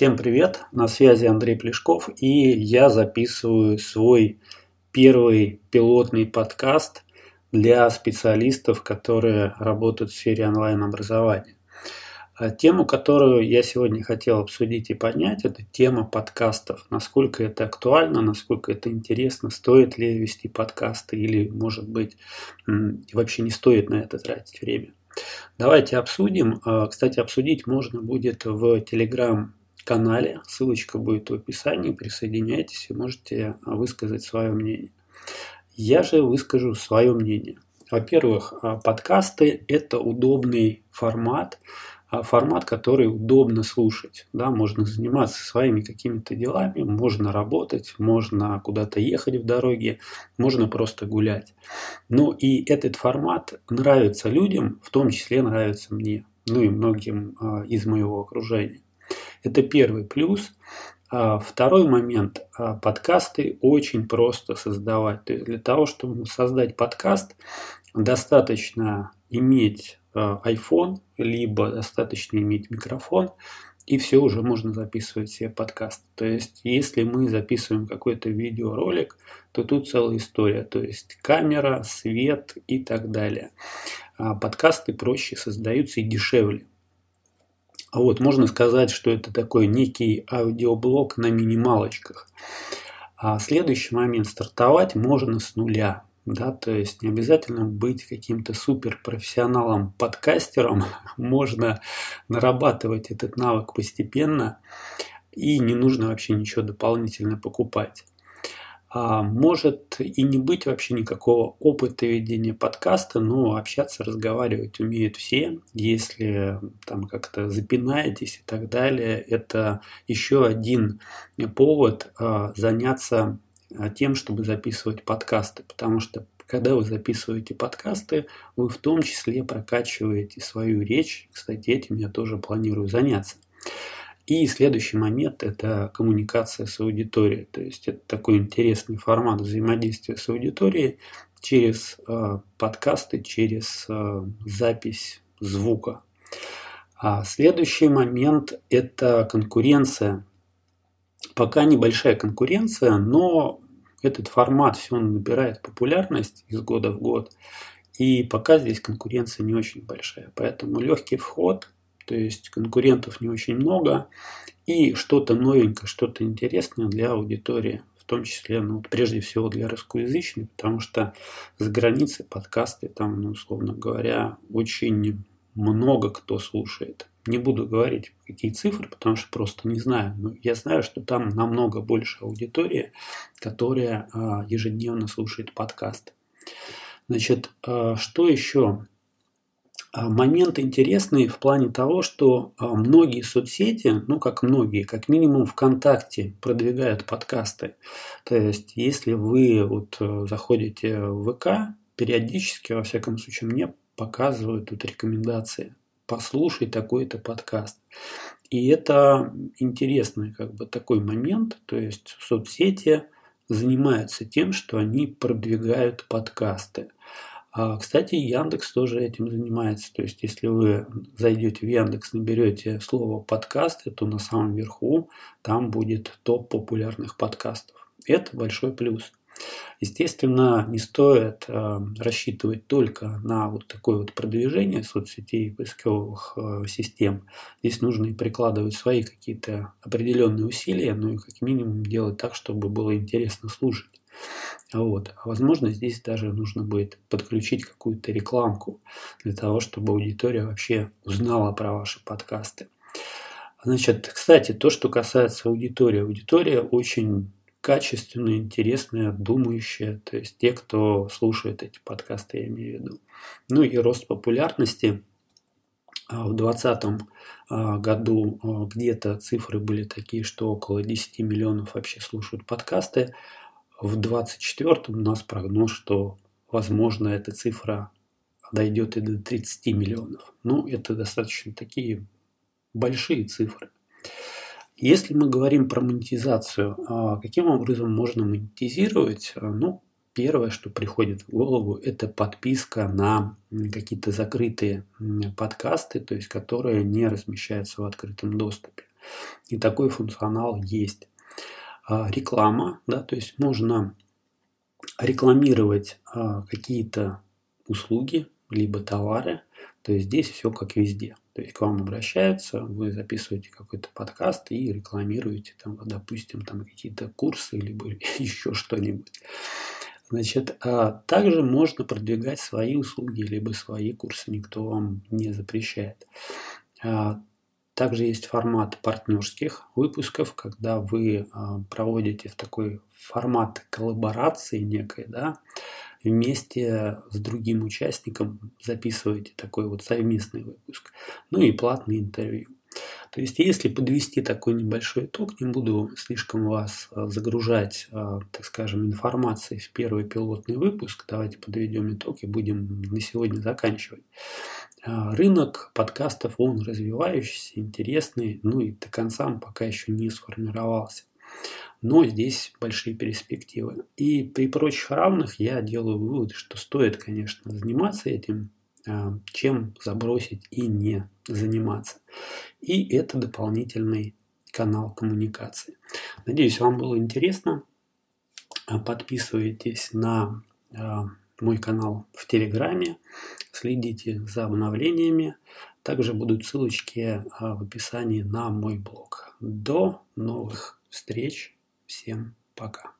Всем привет, на связи Андрей Плешков и я записываю свой первый пилотный подкаст для специалистов, которые работают в сфере онлайн-образования. А тему, которую я сегодня хотел обсудить и поднять, это тема подкастов. Насколько это актуально, насколько это интересно, стоит ли вести подкасты или, может быть, вообще не стоит на это тратить время. Давайте обсудим. А, кстати, обсудить можно будет в Telegram канале. Ссылочка будет в описании. Присоединяйтесь и можете высказать свое мнение. Я же выскажу свое мнение. Во-первых, а, подкасты – это удобный формат, а, формат, который удобно слушать. Да, можно заниматься своими какими-то делами, можно работать, можно куда-то ехать в дороге, можно просто гулять. Ну и этот формат нравится людям, в том числе нравится мне, ну и многим а, из моего окружения. Это первый плюс. А второй момент. А, подкасты очень просто создавать. То есть для того, чтобы создать подкаст, достаточно иметь а, iPhone, либо достаточно иметь микрофон, и все уже можно записывать себе подкаст. То есть, если мы записываем какой-то видеоролик, то тут целая история. То есть, камера, свет и так далее. Подкасты проще создаются и дешевле. А вот можно сказать, что это такой некий аудиоблог на минималочках. А следующий момент стартовать можно с нуля. Да, то есть не обязательно быть каким-то суперпрофессионалом подкастером, можно нарабатывать этот навык постепенно и не нужно вообще ничего дополнительно покупать. А может и не быть вообще никакого опыта ведения подкаста, но общаться, разговаривать умеют все. Если там как-то запинаетесь и так далее, это еще один повод а, заняться а, тем, чтобы записывать подкасты, потому что когда вы записываете подкасты, вы в том числе прокачиваете свою речь. Кстати, этим я тоже планирую заняться. И следующий момент – это коммуникация с аудиторией. То есть это такой интересный формат взаимодействия с аудиторией через э, подкасты, через э, запись звука. А следующий момент – это конкуренция. Пока небольшая конкуренция, но этот формат все набирает популярность из года в год. И пока здесь конкуренция не очень большая. Поэтому легкий вход – то есть конкурентов не очень много, и что-то новенькое, что-то интересное для аудитории, в том числе, ну, прежде всего для русскоязычной, потому что за границей подкасты там, ну, условно говоря, очень много кто слушает. Не буду говорить какие цифры, потому что просто не знаю. Но я знаю, что там намного больше аудитории, которая а, ежедневно слушает подкасты. Значит, а, что еще момент интересный в плане того, что а, многие соцсети, ну как многие, как минимум ВКонтакте продвигают подкасты. То есть, если вы вот э, заходите в ВК, периодически, во всяком случае, мне показывают тут рекомендации. Послушай такой-то подкаст. И это интересный как бы такой момент, то есть соцсети занимаются тем, что они продвигают подкасты. А, кстати, Яндекс тоже этим занимается. То есть, если вы зайдете в Яндекс, наберете слово подкасты, то на самом верху там будет топ популярных подкастов. Это большой плюс. Естественно, не стоит э, рассчитывать только на вот такое вот продвижение соцсетей и поисковых э, систем. Здесь нужно и прикладывать свои какие-то определенные усилия, ну и как минимум делать так, чтобы было интересно слушать. Вот. А возможно, здесь даже нужно будет подключить какую-то рекламку для того, чтобы аудитория вообще узнала про ваши подкасты. Значит, кстати, то, что касается аудитории. Аудитория очень качественная, интересная, думающая, то есть те, кто слушает эти подкасты, я имею в виду. Ну и рост популярности а, в 2020 а, году а, где-то цифры были такие, что около 10 миллионов вообще слушают подкасты, в 2024 у нас прогноз, что возможно эта цифра дойдет и до 30 миллионов. Ну, это достаточно такие большие цифры. Если мы говорим про монетизацию, а каким образом можно монетизировать? Ну, первое, что приходит в голову, это подписка на какие-то закрытые подкасты, то есть которые не размещаются в открытом доступе. И такой функционал есть. А, реклама, да, то есть можно рекламировать а, какие-то услуги, либо товары, то есть здесь все как везде. То есть к вам обращаются, вы записываете какой-то подкаст и рекламируете, там, допустим, там какие-то курсы, либо еще что-нибудь. Значит, а также можно продвигать свои услуги, либо свои курсы, никто вам не запрещает. А, также есть формат партнерских выпусков, когда вы а, проводите в такой формат коллаборации некой, да, вместе с другим участником записываете такой вот совместный выпуск. Ну и платные интервью. То есть, если подвести такой небольшой итог, не буду слишком вас а, загружать, а, так скажем, информацией в первый пилотный выпуск, давайте подведем итог и будем на сегодня заканчивать. А, рынок подкастов, он развивающийся, интересный, ну и до конца он пока еще не сформировался. Но здесь большие перспективы. И при прочих равных я делаю вывод, что стоит, конечно, заниматься этим, чем забросить и не заниматься. И это дополнительный канал коммуникации. Надеюсь, вам было интересно. А, подписывайтесь на а, мой канал в Телеграме, следите за обновлениями. Также будут ссылочки в описании на мой блог. До новых встреч. Всем пока.